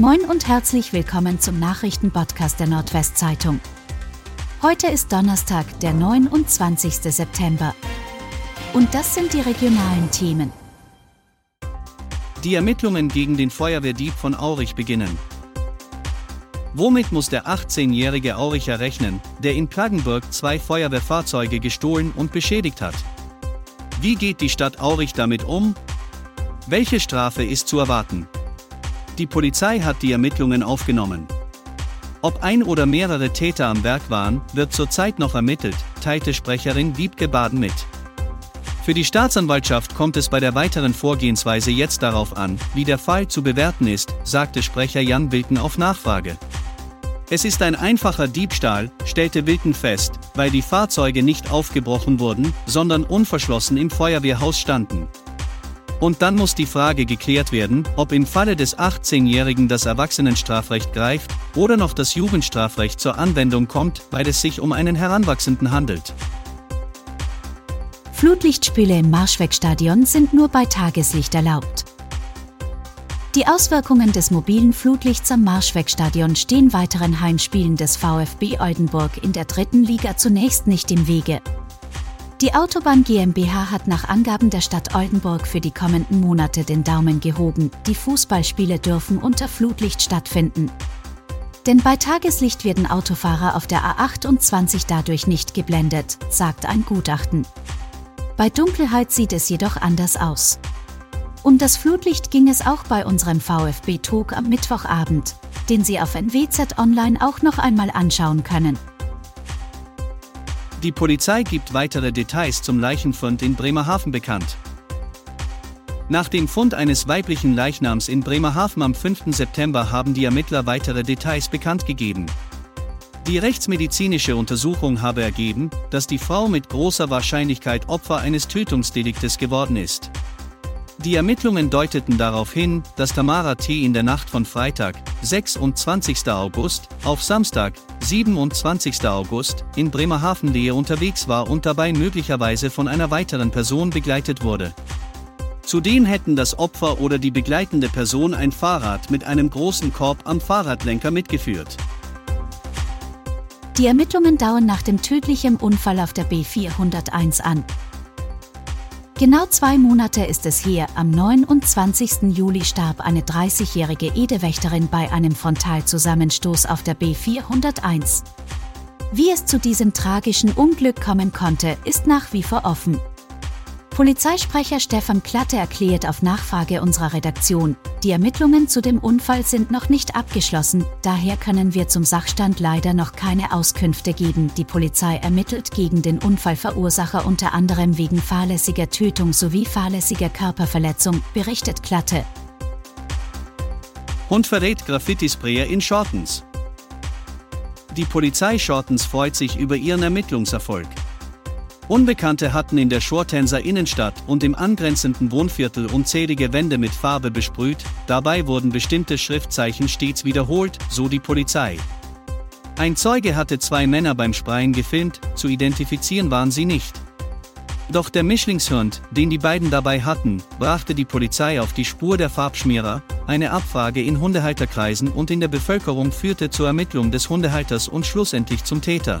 Moin und herzlich willkommen zum Nachrichtenpodcast der Nordwestzeitung. Heute ist Donnerstag, der 29. September. Und das sind die regionalen Themen. Die Ermittlungen gegen den Feuerwehrdieb von Aurich beginnen. Womit muss der 18-jährige Auricher rechnen, der in Klagenburg zwei Feuerwehrfahrzeuge gestohlen und beschädigt hat? Wie geht die Stadt Aurich damit um? Welche Strafe ist zu erwarten? Die Polizei hat die Ermittlungen aufgenommen. Ob ein oder mehrere Täter am Werk waren, wird zurzeit noch ermittelt, teilte Sprecherin Wiebke Baden mit. Für die Staatsanwaltschaft kommt es bei der weiteren Vorgehensweise jetzt darauf an, wie der Fall zu bewerten ist, sagte Sprecher Jan Wilken auf Nachfrage. Es ist ein einfacher Diebstahl, stellte Wilken fest, weil die Fahrzeuge nicht aufgebrochen wurden, sondern unverschlossen im Feuerwehrhaus standen. Und dann muss die Frage geklärt werden, ob im Falle des 18-Jährigen das Erwachsenenstrafrecht greift oder noch das Jugendstrafrecht zur Anwendung kommt, weil es sich um einen Heranwachsenden handelt. Flutlichtspiele im Marschwegstadion sind nur bei Tageslicht erlaubt. Die Auswirkungen des mobilen Flutlichts am Marschwegstadion stehen weiteren Heimspielen des VfB Oldenburg in der dritten Liga zunächst nicht im Wege. Die Autobahn GmbH hat nach Angaben der Stadt Oldenburg für die kommenden Monate den Daumen gehoben. Die Fußballspiele dürfen unter Flutlicht stattfinden. Denn bei Tageslicht werden Autofahrer auf der A28 dadurch nicht geblendet, sagt ein Gutachten. Bei Dunkelheit sieht es jedoch anders aus. Um das Flutlicht ging es auch bei unserem VfB-Talk am Mittwochabend, den Sie auf NWZ Online auch noch einmal anschauen können. Die Polizei gibt weitere Details zum Leichenfund in Bremerhaven bekannt. Nach dem Fund eines weiblichen Leichnams in Bremerhaven am 5. September haben die Ermittler weitere Details bekannt gegeben. Die rechtsmedizinische Untersuchung habe ergeben, dass die Frau mit großer Wahrscheinlichkeit Opfer eines Tötungsdeliktes geworden ist. Die Ermittlungen deuteten darauf hin, dass Tamara T. in der Nacht von Freitag, 26. August, auf Samstag, 27. August, in Bremerhaven-Lehe unterwegs war und dabei möglicherweise von einer weiteren Person begleitet wurde. Zudem hätten das Opfer oder die begleitende Person ein Fahrrad mit einem großen Korb am Fahrradlenker mitgeführt. Die Ermittlungen dauern nach dem tödlichen Unfall auf der B401 an. Genau zwei Monate ist es her, am 29. Juli starb eine 30-jährige Edewächterin bei einem Frontalzusammenstoß auf der B401. Wie es zu diesem tragischen Unglück kommen konnte, ist nach wie vor offen. Polizeisprecher Stefan Klatte erklärt auf Nachfrage unserer Redaktion, die Ermittlungen zu dem Unfall sind noch nicht abgeschlossen, daher können wir zum Sachstand leider noch keine Auskünfte geben. Die Polizei ermittelt gegen den Unfallverursacher unter anderem wegen fahrlässiger Tötung sowie fahrlässiger Körperverletzung, berichtet Klatte. Hund verrät Graffiti-Sprayer in Shortens. Die Polizei Shortens freut sich über ihren Ermittlungserfolg. Unbekannte hatten in der Schortenser Innenstadt und im angrenzenden Wohnviertel unzählige Wände mit Farbe besprüht, dabei wurden bestimmte Schriftzeichen stets wiederholt, so die Polizei. Ein Zeuge hatte zwei Männer beim Sprayen gefilmt, zu identifizieren waren sie nicht. Doch der Mischlingshund, den die beiden dabei hatten, brachte die Polizei auf die Spur der Farbschmierer, eine Abfrage in Hundehalterkreisen und in der Bevölkerung führte zur Ermittlung des Hundehalters und schlussendlich zum Täter.